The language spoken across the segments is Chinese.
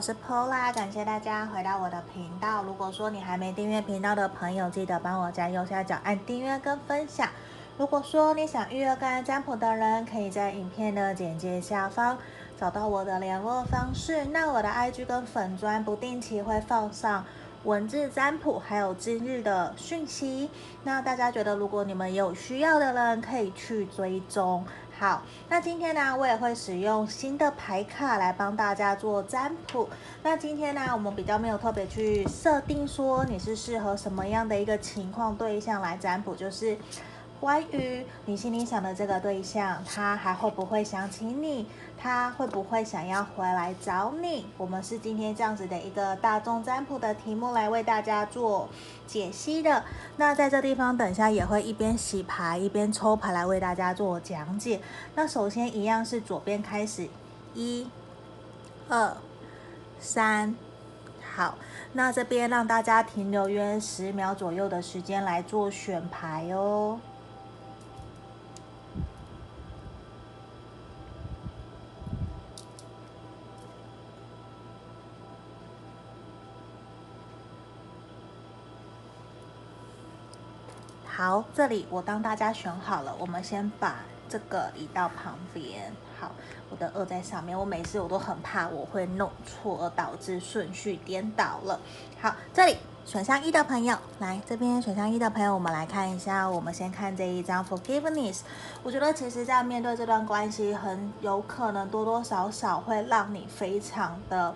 我是 Pola，感谢大家回到我的频道。如果说你还没订阅频道的朋友，记得帮我在右下角按订阅跟分享。如果说你想预约个案占卜的人，可以在影片的简介下方找到我的联络方式。那我的 IG 跟粉砖不定期会放上文字占卜，还有今日的讯息。那大家觉得，如果你们有需要的人，可以去追踪。好，那今天呢，我也会使用新的牌卡来帮大家做占卜。那今天呢，我们比较没有特别去设定说你是适合什么样的一个情况对象来占卜，就是。关于你心里想的这个对象，他还会不会想起你？他会不会想要回来找你？我们是今天这样子的一个大众占卜的题目来为大家做解析的。那在这地方，等下也会一边洗牌一边抽牌来为大家做讲解。那首先一样是左边开始，一、二、三，好。那这边让大家停留约十秒左右的时间来做选牌哦。好，这里我当大家选好了，我们先把这个移到旁边。好，我的二在上面，我每次我都很怕我会弄错，而导致顺序颠倒了。好，这里选项一的朋友，来这边选项一的朋友，我们来看一下，我们先看这一张 Forgiveness。我觉得其实在面对这段关系，很有可能多多少少会让你非常的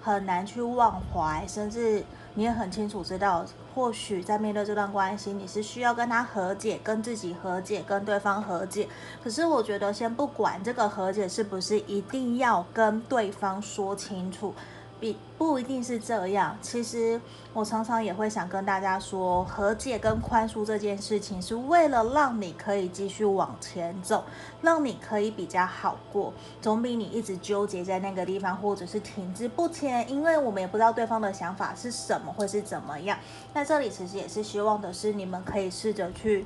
很难去忘怀，甚至。你也很清楚知道，或许在面对这段关系，你是需要跟他和解，跟自己和解，跟对方和解。可是我觉得，先不管这个和解是不是一定要跟对方说清楚。比不一定是这样，其实我常常也会想跟大家说，和解跟宽恕这件事情是为了让你可以继续往前走，让你可以比较好过，总比你一直纠结在那个地方或者是停滞不前。因为我们也不知道对方的想法是什么，会是怎么样。那这里其实也是希望的是你们可以试着去，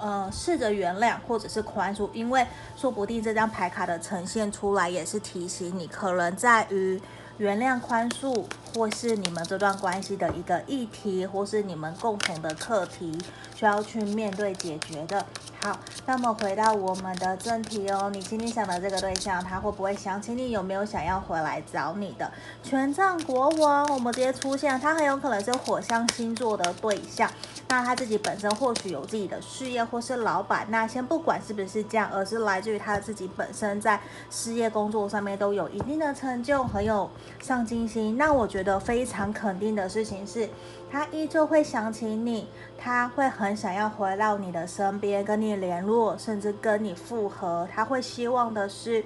呃，试着原谅或者是宽恕，因为说不定这张牌卡的呈现出来也是提醒你，可能在于。原谅、宽恕，或是你们这段关系的一个议题，或是你们共同的课题，需要去面对解决的。好，那么回到我们的正题哦，你心里想的这个对象，他会不会想起你？有没有想要回来找你的？权杖国王，我们直接出现，他很有可能是火象星座的对象。那他自己本身或许有自己的事业，或是老板。那先不管是不是这样，而是来自于他自己本身在事业工作上面都有一定的成就，很有上进心。那我觉觉得非常肯定的事情是，他依旧会想起你，他会很想要回到你的身边，跟你联络，甚至跟你复合。他会希望的是。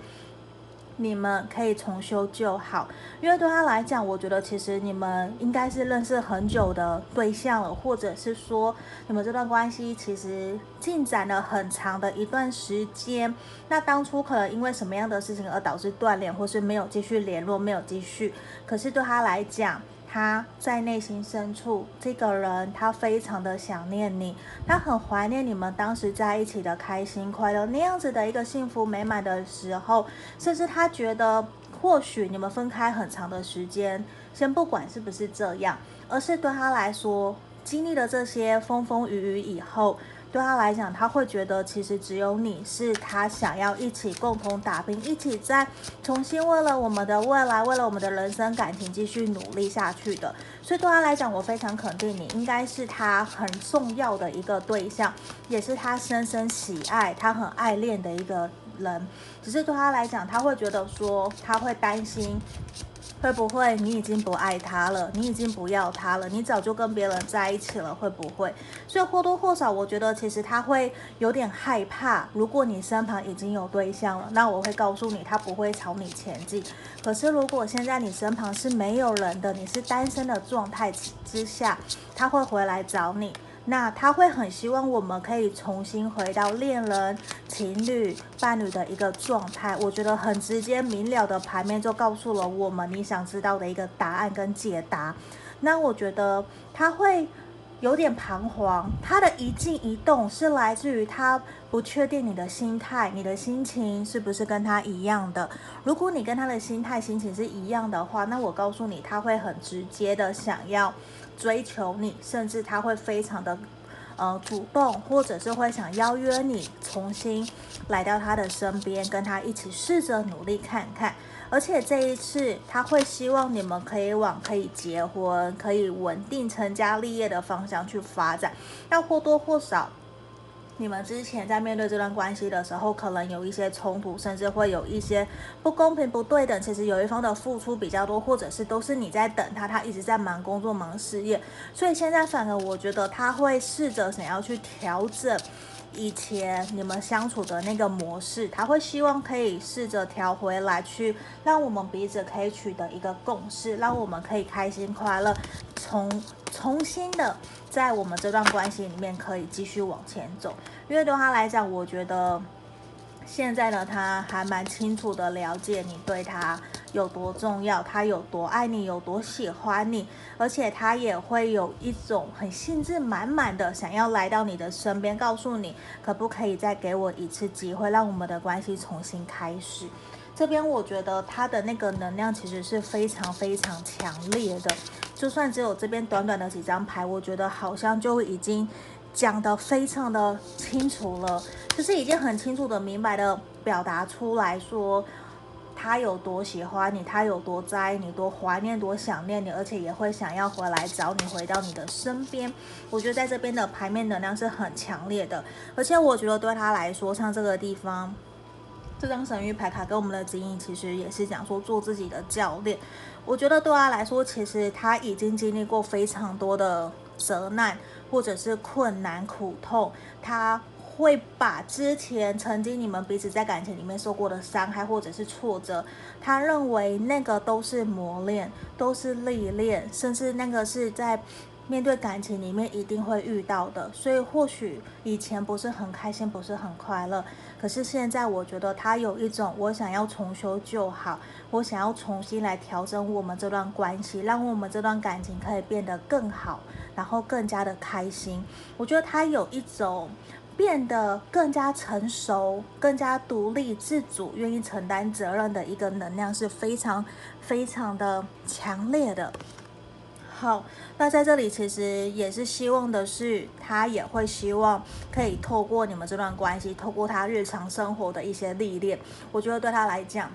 你们可以重修旧好，因为对他来讲，我觉得其实你们应该是认识很久的对象了，或者是说你们这段关系其实进展了很长的一段时间。那当初可能因为什么样的事情而导致断联，或是没有继续联络，没有继续。可是对他来讲，他在内心深处，这个人他非常的想念你，他很怀念你们当时在一起的开心快乐那样子的一个幸福美满的时候，甚至他觉得或许你们分开很长的时间，先不管是不是这样，而是对他来说，经历了这些风风雨雨以后。对他来讲，他会觉得其实只有你是他想要一起共同打拼，一起再重新为了我们的未来，为了我们的人生感情继续努力下去的。所以对他来讲，我非常肯定你应该是他很重要的一个对象，也是他深深喜爱、他很爱恋的一个人。只是对他来讲，他会觉得说，他会担心。会不会你已经不爱他了？你已经不要他了？你早就跟别人在一起了？会不会？所以或多或少，我觉得其实他会有点害怕。如果你身旁已经有对象了，那我会告诉你，他不会朝你前进。可是如果现在你身旁是没有人的，你是单身的状态之下，他会回来找你。那他会很希望我们可以重新回到恋人、情侣、伴侣的一个状态。我觉得很直接明了的牌面就告诉了我们你想知道的一个答案跟解答。那我觉得他会有点彷徨，他的一静一动是来自于他不确定你的心态，你的心情是不是跟他一样的？如果你跟他的心态、心情是一样的话，那我告诉你，他会很直接的想要追求你，甚至他会非常的呃主动，或者是会想邀约你重新来到他的身边，跟他一起试着努力看看。而且这一次，他会希望你们可以往可以结婚、可以稳定成家立业的方向去发展。要或多或少，你们之前在面对这段关系的时候，可能有一些冲突，甚至会有一些不公平、不对等。其实有一方的付出比较多，或者是都是你在等他，他一直在忙工作、忙事业。所以现在反而我觉得他会试着想要去调整。以前你们相处的那个模式，他会希望可以试着调回来，去让我们彼此可以取得一个共识，让我们可以开心快乐，重重新的在我们这段关系里面可以继续往前走。因为对他来讲，我觉得。现在呢，他还蛮清楚的了解你对他有多重要，他有多爱你，有多喜欢你，而且他也会有一种很兴致满满的想要来到你的身边，告诉你可不可以再给我一次机会，让我们的关系重新开始。这边我觉得他的那个能量其实是非常非常强烈的，就算只有这边短短的几张牌，我觉得好像就已经。讲得非常的清楚了，就是已经很清楚的、明白的表达出来说，他有多喜欢你，他有多在意你，多怀念、多想念你，而且也会想要回来找你，回到你的身边。我觉得在这边的牌面能量是很强烈的，而且我觉得对他来说，像这个地方，这张神諭牌卡跟我们的指引其实也是讲说做自己的教练。我觉得对他来说，其实他已经经历过非常多的责难。或者是困难苦痛，他会把之前曾经你们彼此在感情里面受过的伤害或者是挫折，他认为那个都是磨练，都是历练，甚至那个是在面对感情里面一定会遇到的。所以或许以前不是很开心，不是很快乐，可是现在我觉得他有一种我想要重修旧好，我想要重新来调整我们这段关系，让我们这段感情可以变得更好。然后更加的开心，我觉得他有一种变得更加成熟、更加独立自主、愿意承担责任的一个能量是非常非常的强烈的。好，那在这里其实也是希望的是，他也会希望可以透过你们这段关系，透过他日常生活的一些历练，我觉得对他来讲，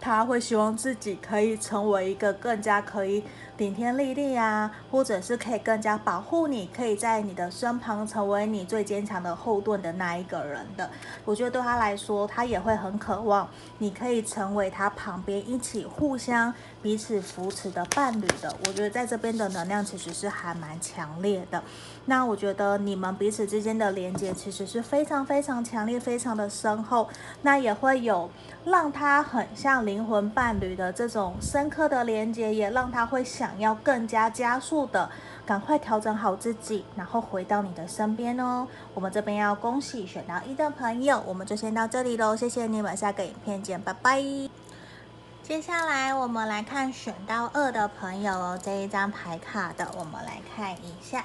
他会希望自己可以成为一个更加可以。顶天立地啊，或者是可以更加保护你，可以在你的身旁成为你最坚强的后盾的那一个人的。我觉得对他来说，他也会很渴望你可以成为他旁边一起互相彼此扶持的伴侣的。我觉得在这边的能量其实是还蛮强烈的。那我觉得你们彼此之间的连接其实是非常非常强烈，非常的深厚。那也会有让他很像灵魂伴侣的这种深刻的连接，也让他会想要更加加速的赶快调整好自己，然后回到你的身边哦。我们这边要恭喜选到一的朋友，我们就先到这里喽，谢谢你们，下个影片见，拜拜。接下来我们来看选到二的朋友哦，这一张牌卡的，我们来看一下。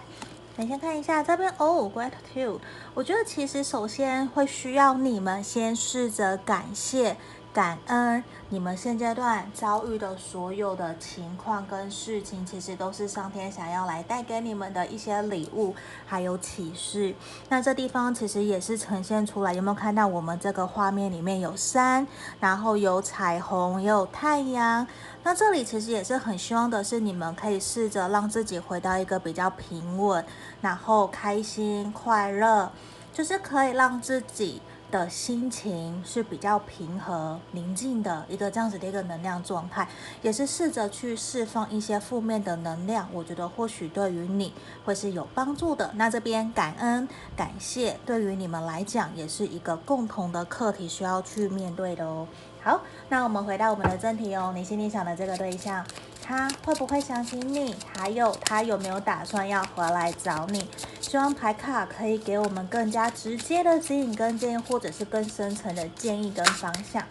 等先看一下这边哦，Gratitude。我觉得其实首先会需要你们先试着感谢、感恩你们现阶段遭遇的所有的情况跟事情，其实都是上天想要来带给你们的一些礼物，还有启示。那这地方其实也是呈现出来，有没有看到我们这个画面里面有山，然后有彩虹，也有太阳。那这里其实也是很希望的是，你们可以试着让自己回到一个比较平稳，然后开心快乐，就是可以让自己的心情是比较平和宁静的一个这样子的一个能量状态，也是试着去释放一些负面的能量。我觉得或许对于你会是有帮助的。那这边感恩感谢，对于你们来讲也是一个共同的课题需要去面对的哦。好，那我们回到我们的正题哦。你心里想的这个对象，他会不会相信你？还有他有没有打算要回来找你？希望牌卡可以给我们更加直接的指引跟建议，或者是更深层的建议跟方向。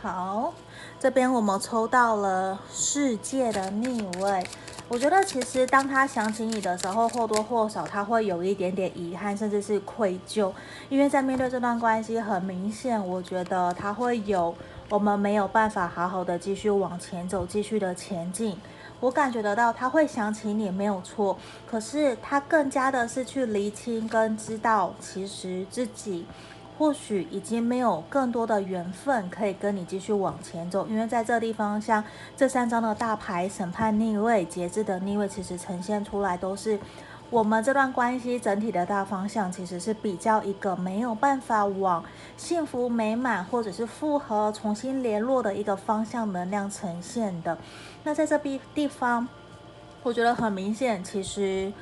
好，这边我们抽到了世界的逆位。我觉得其实当他想起你的时候，或多或少他会有一点点遗憾，甚至是愧疚，因为在面对这段关系，很明显，我觉得他会有我们没有办法好好的继续往前走，继续的前进。我感觉得到他会想起你没有错，可是他更加的是去厘清跟知道，其实自己或许已经没有更多的缘分可以跟你继续往前走，因为在这地方，像这三张的大牌，审判逆位、节制的逆位，其实呈现出来都是。我们这段关系整体的大方向其实是比较一个没有办法往幸福美满或者是复合重新联络的一个方向能量呈现的。那在这边地方，我觉得很明显，其实，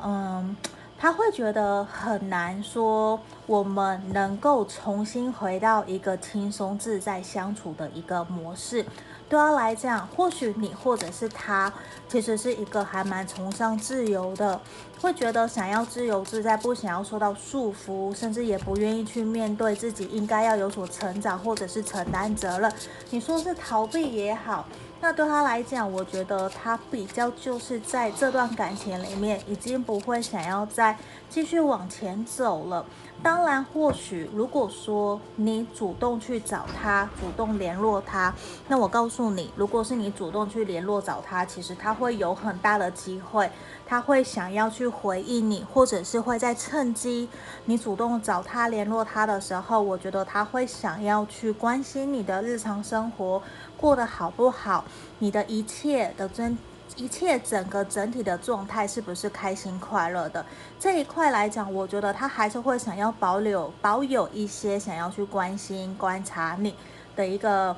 嗯，他会觉得很难说我们能够重新回到一个轻松自在相处的一个模式。对他来讲，或许你或者是他，其实是一个还蛮崇尚自由的，会觉得想要自由自在，不想要受到束缚，甚至也不愿意去面对自己应该要有所成长，或者是承担责任。你说是逃避也好，那对他来讲，我觉得他比较就是在这段感情里面，已经不会想要再继续往前走了。当然，或许如果说你主动去找他，主动联络他，那我告诉你，如果是你主动去联络找他，其实他会有很大的机会，他会想要去回应你，或者是会在趁机你主动找他联络他的时候，我觉得他会想要去关心你的日常生活过得好不好，你的一切的真。一切整个整体的状态是不是开心快乐的这一块来讲，我觉得他还是会想要保留保有一些想要去关心观察你的一个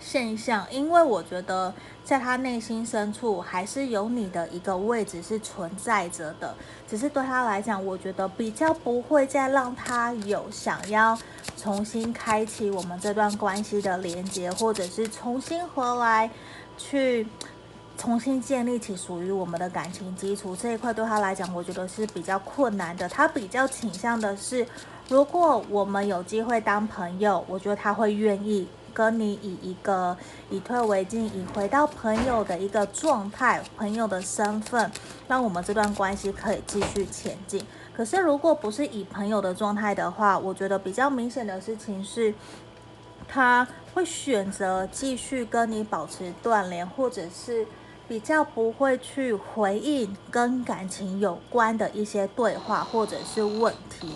现象，因为我觉得在他内心深处还是有你的一个位置是存在着的，只是对他来讲，我觉得比较不会再让他有想要重新开启我们这段关系的连接，或者是重新回来去。重新建立起属于我们的感情基础这一块，对他来讲，我觉得是比较困难的。他比较倾向的是，如果我们有机会当朋友，我觉得他会愿意跟你以一个以退为进，以回到朋友的一个状态、朋友的身份，让我们这段关系可以继续前进。可是，如果不是以朋友的状态的话，我觉得比较明显的事情是，他会选择继续跟你保持断联，或者是。比较不会去回应跟感情有关的一些对话或者是问题，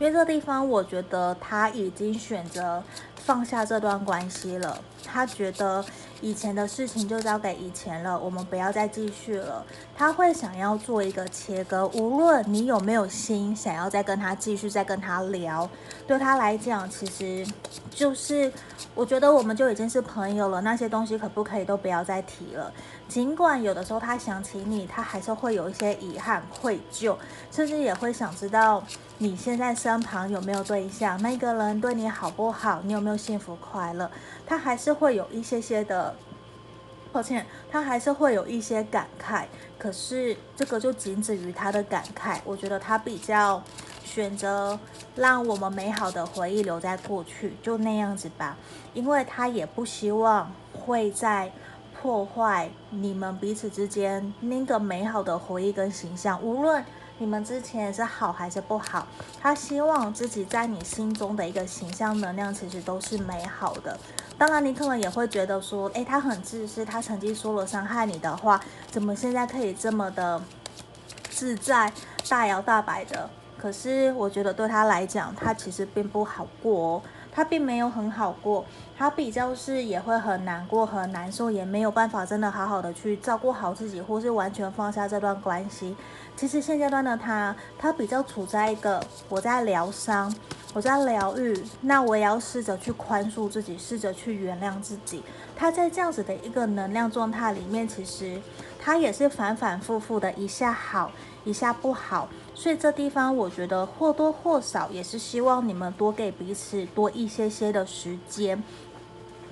因为这个地方我觉得他已经选择放下这段关系了，他觉得。以前的事情就交给以前了，我们不要再继续了。他会想要做一个切割，无论你有没有心想要再跟他继续再跟他聊，对他来讲，其实就是我觉得我们就已经是朋友了，那些东西可不可以都不要再提了？尽管有的时候他想起你，他还是会有一些遗憾、愧疚，甚至也会想知道你现在身旁有没有对象，那个人对你好不好，你有没有幸福快乐。他还是会有一些些的，抱歉，他还是会有一些感慨。可是这个就仅止于他的感慨。我觉得他比较选择让我们美好的回忆留在过去，就那样子吧。因为他也不希望会在破坏你们彼此之间那个美好的回忆跟形象。无论你们之前是好还是不好，他希望自己在你心中的一个形象能量其实都是美好的。当然，你可能也会觉得说，诶，他很自私，他曾经说了伤害你的话，怎么现在可以这么的自在、大摇大摆的？可是我觉得对他来讲，他其实并不好过哦，他并没有很好过，他比较是也会很难过、很难受，也没有办法真的好好的去照顾好自己，或是完全放下这段关系。其实现阶段的他，他比较处在一个我在疗伤。我在疗愈，那我也要试着去宽恕自己，试着去原谅自己。他在这样子的一个能量状态里面，其实他也是反反复复的，一下好，一下不好。所以这地方，我觉得或多或少也是希望你们多给彼此多一些些的时间。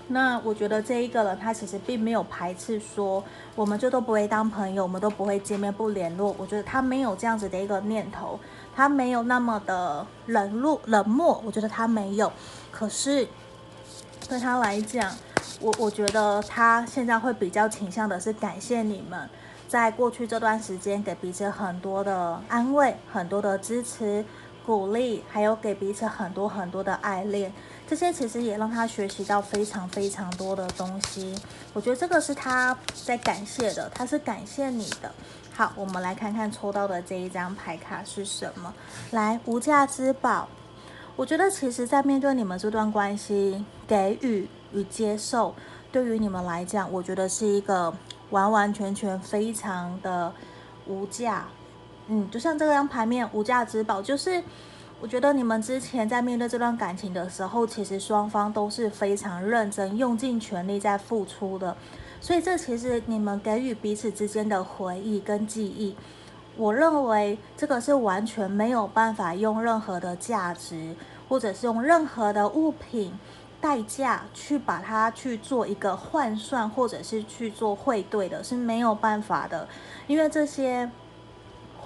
那我觉得这一个人，他其实并没有排斥说，我们就都不会当朋友，我们都不会见面不联络。我觉得他没有这样子的一个念头。他没有那么的冷落冷漠，我觉得他没有。可是对他来讲，我我觉得他现在会比较倾向的是感谢你们在过去这段时间给彼此很多的安慰、很多的支持、鼓励，还有给彼此很多很多的爱恋。这些其实也让他学习到非常非常多的东西。我觉得这个是他在感谢的，他是感谢你的。好，我们来看看抽到的这一张牌卡是什么？来，无价之宝。我觉得其实，在面对你们这段关系，给予与接受，对于你们来讲，我觉得是一个完完全全非常的无价。嗯，就像这张牌面，无价之宝，就是。我觉得你们之前在面对这段感情的时候，其实双方都是非常认真、用尽全力在付出的，所以这其实你们给予彼此之间的回忆跟记忆，我认为这个是完全没有办法用任何的价值，或者是用任何的物品代价去把它去做一个换算，或者是去做汇兑的，是没有办法的，因为这些。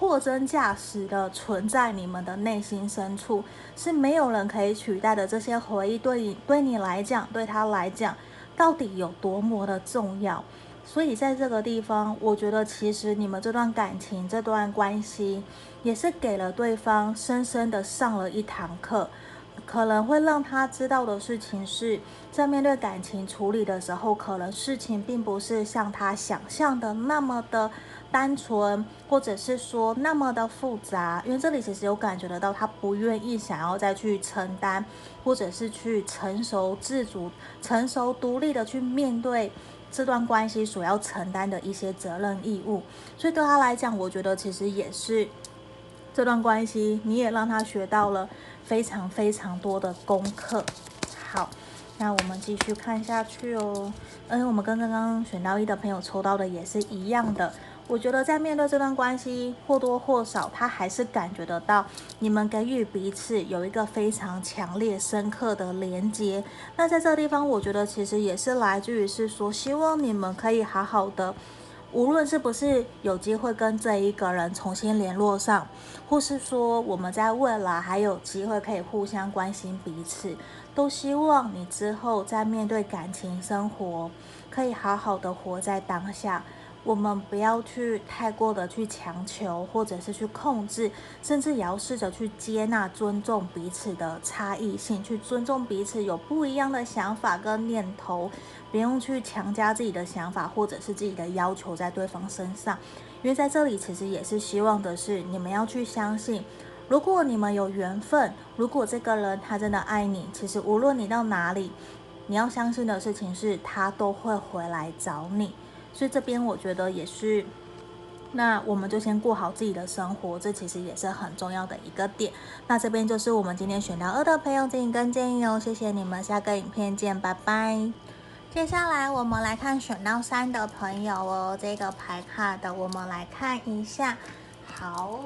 货真价实的存在你们的内心深处，是没有人可以取代的。这些回忆对你对你来讲，对他来讲，到底有多么的重要？所以在这个地方，我觉得其实你们这段感情、这段关系，也是给了对方深深的上了一堂课。可能会让他知道的事情是，在面对感情处理的时候，可能事情并不是像他想象的那么的。单纯，或者是说那么的复杂，因为这里其实有感觉得到，他不愿意想要再去承担，或者是去成熟自主、成熟独立的去面对这段关系所要承担的一些责任义务。所以对他来讲，我觉得其实也是这段关系，你也让他学到了非常非常多的功课。好，那我们继续看下去哦。嗯，我们跟刚刚选到一的朋友抽到的也是一样的。我觉得在面对这段关系，或多或少他还是感觉得到你们给予彼此有一个非常强烈、深刻的连接。那在这个地方，我觉得其实也是来自于是说，希望你们可以好好的，无论是不是有机会跟这一个人重新联络上，或是说我们在未来还有机会可以互相关心彼此，都希望你之后在面对感情生活，可以好好的活在当下。我们不要去太过的去强求，或者是去控制，甚至也要试着去接纳、尊重彼此的差异性，去尊重彼此有不一样的想法跟念头，不用去强加自己的想法或者是自己的要求在对方身上。因为在这里其实也是希望的是，你们要去相信，如果你们有缘分，如果这个人他真的爱你，其实无论你到哪里，你要相信的事情是他都会回来找你。所以这边我觉得也是，那我们就先过好自己的生活，这其实也是很重要的一个点。那这边就是我们今天选到二的朋友建议跟建议哦，谢谢你们，下个影片见，拜拜。接下来我们来看选到三的朋友哦，这个牌卡的我们来看一下，好。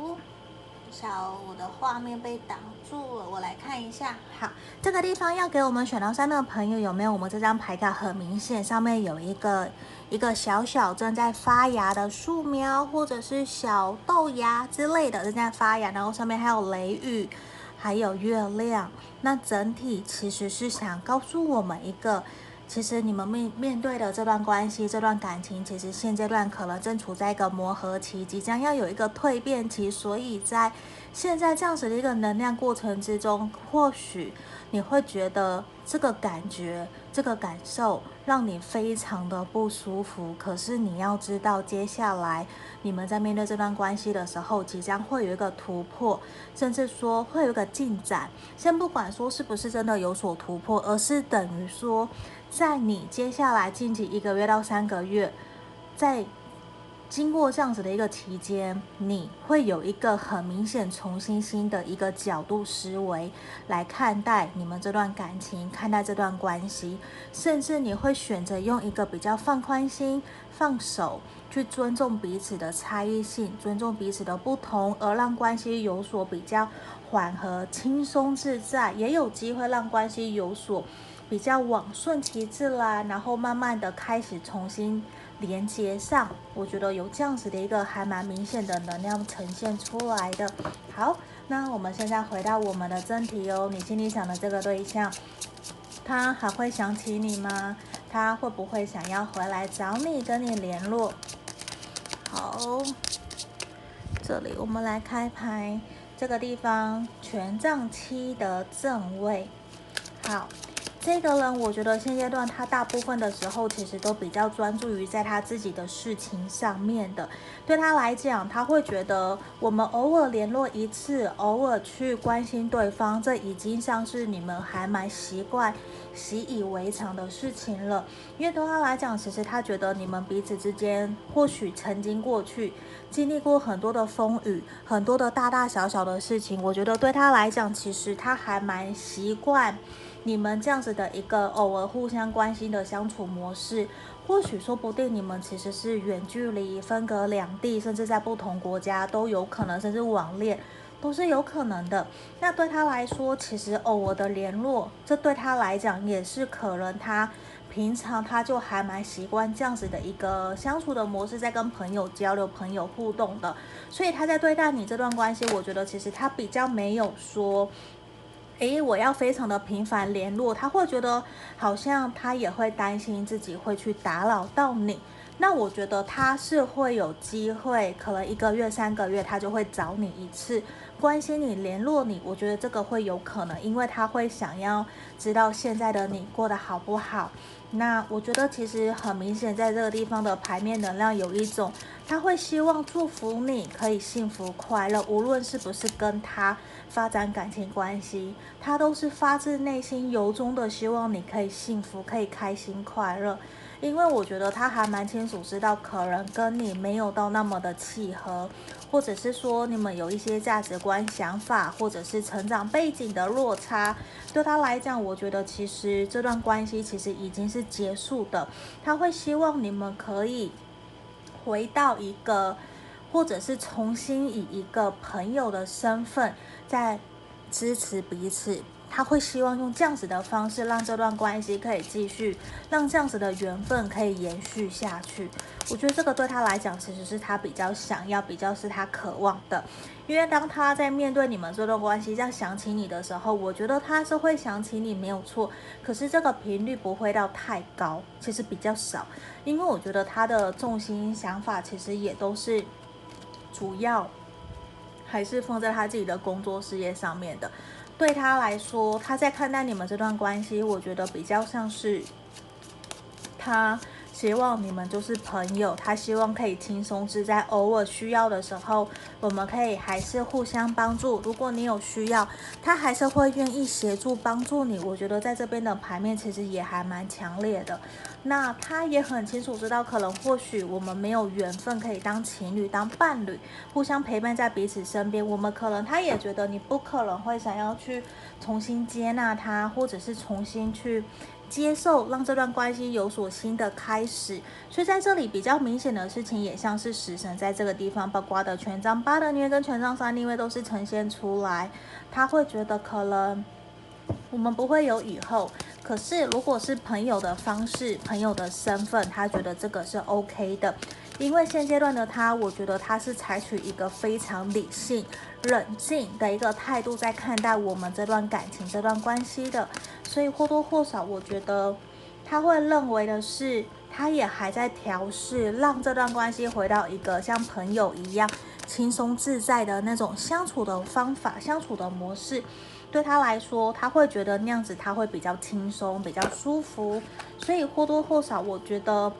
小，我的画面被挡住了，我来看一下。好，这个地方要给我们选到三的朋友有没有？我们这张牌卡很明显，上面有一个一个小小正在发芽的树苗，或者是小豆芽之类的正在发芽，然后上面还有雷雨，还有月亮。那整体其实是想告诉我们一个。其实你们面面对的这段关系、这段感情，其实现阶段可能正处在一个磨合期，即将要有一个蜕变期，所以在现在这样子的一个能量过程之中，或许你会觉得这个感觉、这个感受让你非常的不舒服。可是你要知道，接下来你们在面对这段关系的时候，即将会有一个突破，甚至说会有一个进展。先不管说是不是真的有所突破，而是等于说。在你接下来近期一个月到三个月，在经过这样子的一个期间，你会有一个很明显重新新的一个角度思维来看待你们这段感情，看待这段关系，甚至你会选择用一个比较放宽心、放手，去尊重彼此的差异性，尊重彼此的不同，而让关系有所比较缓和、轻松自在，也有机会让关系有所。比较往顺其自然，然后慢慢的开始重新连接上，我觉得有这样子的一个还蛮明显的能量呈现出来的。好，那我们现在回到我们的正题哦，你心里想的这个对象，他还会想起你吗？他会不会想要回来找你，跟你联络？好，这里我们来开牌，这个地方权杖七的正位，好。这个人，我觉得现阶段他大部分的时候，其实都比较专注于在他自己的事情上面的。对他来讲，他会觉得我们偶尔联络一次，偶尔去关心对方，这已经像是你们还蛮习惯、习以为常的事情了。因为对他来讲，其实他觉得你们彼此之间，或许曾经过去经历过很多的风雨，很多的大大小小的事情。我觉得对他来讲，其实他还蛮习惯。你们这样子的一个偶尔互相关心的相处模式，或许说不定你们其实是远距离、分隔两地，甚至在不同国家都有可能，甚至网恋都是有可能的。那对他来说，其实偶尔的联络，这对他来讲也是可能他平常他就还蛮习惯这样子的一个相处的模式，在跟朋友交流、朋友互动的。所以他在对待你这段关系，我觉得其实他比较没有说。诶，我要非常的频繁联络，他会觉得好像他也会担心自己会去打扰到你。那我觉得他是会有机会，可能一个月、三个月他就会找你一次，关心你、联络你。我觉得这个会有可能，因为他会想要知道现在的你过得好不好。那我觉得其实很明显，在这个地方的牌面能量有一种，他会希望祝福你可以幸福快乐，无论是不是跟他发展感情关系，他都是发自内心由衷的希望你可以幸福，可以开心快乐。因为我觉得他还蛮清楚知道，可能跟你没有到那么的契合，或者是说你们有一些价值观、想法，或者是成长背景的落差。对他来讲，我觉得其实这段关系其实已经是结束的。他会希望你们可以回到一个，或者是重新以一个朋友的身份在支持彼此。他会希望用这样子的方式，让这段关系可以继续，让这样子的缘分可以延续下去。我觉得这个对他来讲，其实是他比较想要，比较是他渴望的。因为当他在面对你们这段关系，这样想起你的时候，我觉得他是会想起你没有错。可是这个频率不会到太高，其实比较少。因为我觉得他的重心想法其实也都是主要还是放在他自己的工作事业上面的。对他来说，他在看待你们这段关系，我觉得比较像是他希望你们就是朋友，他希望可以轻松自在，偶尔需要的时候，我们可以还是互相帮助。如果你有需要，他还是会愿意协助帮助你。我觉得在这边的牌面其实也还蛮强烈的。那他也很清楚知道，可能或许我们没有缘分可以当情侣、当伴侣，互相陪伴在彼此身边。我们可能他也觉得你不可能会想要去重新接纳他，或者是重新去接受，让这段关系有所新的开始。所以在这里比较明显的事情，也像是死神在这个地方，包括的权杖八的逆位跟权杖三逆位都是呈现出来。他会觉得可能我们不会有以后。可是，如果是朋友的方式、朋友的身份，他觉得这个是 OK 的，因为现阶段的他，我觉得他是采取一个非常理性、冷静的一个态度在看待我们这段感情、这段关系的，所以或多或少，我觉得他会认为的是，他也还在调试，让这段关系回到一个像朋友一样轻松自在的那种相处的方法、相处的模式。对他来说，他会觉得那样子他会比较轻松，比较舒服，所以或多或少，我觉得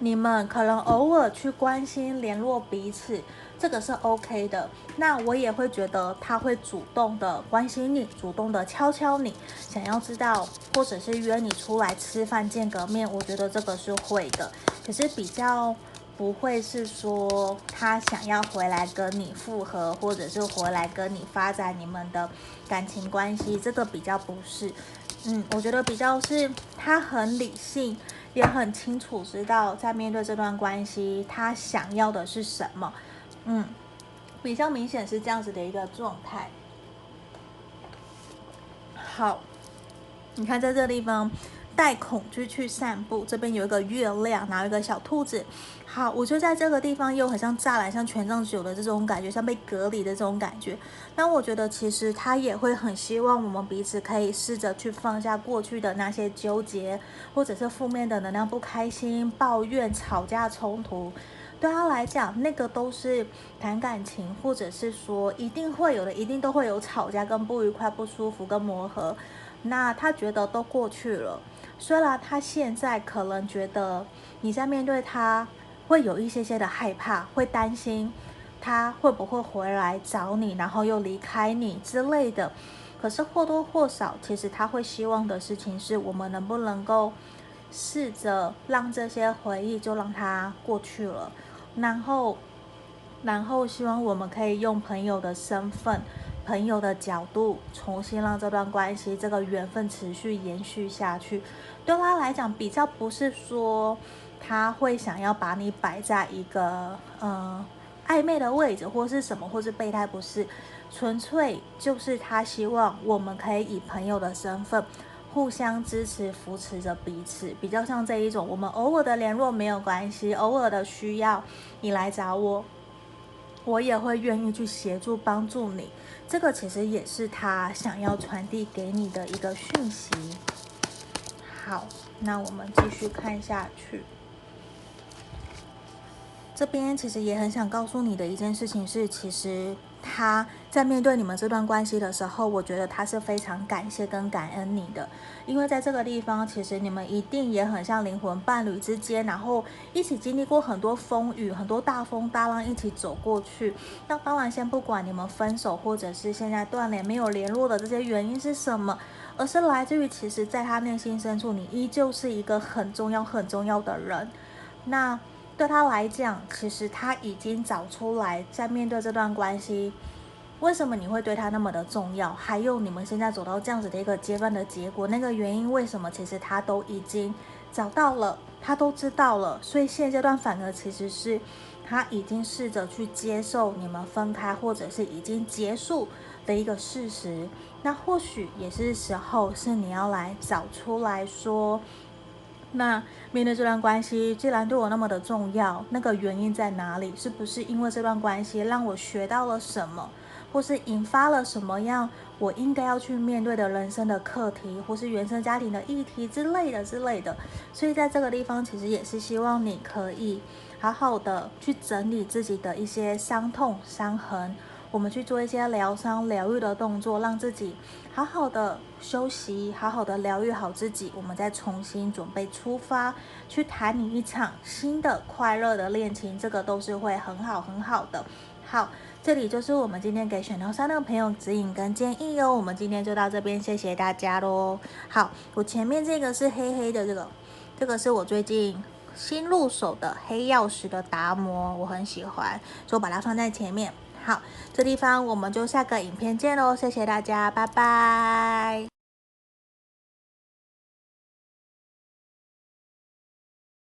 你们可能偶尔去关心、联络彼此，这个是 OK 的。那我也会觉得他会主动的关心你，主动的敲敲你，想要知道，或者是约你出来吃饭、见个面，我觉得这个是会的，可是比较。不会是说他想要回来跟你复合，或者是回来跟你发展你们的感情关系，这个比较不是。嗯，我觉得比较是他很理性，也很清楚知道在面对这段关系，他想要的是什么。嗯，比较明显是这样子的一个状态。好，你看在这个地方。带恐惧去散步，这边有一个月亮，然后一个小兔子。好，我就在这个地方又很像栅栏，像权杖九的这种感觉，像被隔离的这种感觉。那我觉得其实他也会很希望我们彼此可以试着去放下过去的那些纠结，或者是负面的能量、不开心、抱怨、吵架、冲突。对他来讲，那个都是谈感情，或者是说一定会有的，一定都会有吵架、跟不愉快、不舒服、跟磨合。那他觉得都过去了，虽然他现在可能觉得你在面对他会有一些些的害怕，会担心他会不会回来找你，然后又离开你之类的。可是或多或少，其实他会希望的事情是我们能不能够试着让这些回忆就让它过去了，然后，然后希望我们可以用朋友的身份。朋友的角度，重新让这段关系、这个缘分持续延续下去，对他来讲，比较不是说他会想要把你摆在一个嗯暧昧的位置，或是什么，或是备胎，不是，纯粹就是他希望我们可以以朋友的身份互相支持、扶持着彼此，比较像这一种，我们偶尔的联络没有关系，偶尔的需要你来找我，我也会愿意去协助帮助你。这个其实也是他想要传递给你的一个讯息。好，那我们继续看下去。这边其实也很想告诉你的一件事情是，其实。他在面对你们这段关系的时候，我觉得他是非常感谢跟感恩你的，因为在这个地方，其实你们一定也很像灵魂伴侣之间，然后一起经历过很多风雨、很多大风大浪，一起走过去。那当然，先不管你们分手或者是现在断联、没有联络的这些原因是什么，而是来自于其实在他内心深处，你依旧是一个很重要、很重要的人。那。对他来讲，其实他已经找出来，在面对这段关系，为什么你会对他那么的重要？还有你们现在走到这样子的一个阶段的结果，那个原因为什么？其实他都已经找到了，他都知道了。所以现阶段反而其实是他已经试着去接受你们分开，或者是已经结束的一个事实。那或许也是时候，是你要来找出来说。那面对这段关系，既然对我那么的重要，那个原因在哪里？是不是因为这段关系让我学到了什么，或是引发了什么样我应该要去面对的人生的课题，或是原生家庭的议题之类的之类的？所以在这个地方，其实也是希望你可以好好的去整理自己的一些伤痛、伤痕。我们去做一些疗伤、疗愈的动作，让自己好好的休息，好好的疗愈好自己。我们再重新准备出发，去谈你一场新的快乐的恋情，这个都是会很好很好的。好，这里就是我们今天给选到三的朋友指引跟建议哦。我们今天就到这边，谢谢大家喽。好，我前面这个是黑黑的这个，这个是我最近新入手的黑曜石的达摩，我很喜欢，所以我把它放在前面。好，这地方我们就下个影片见喽，谢谢大家，拜拜。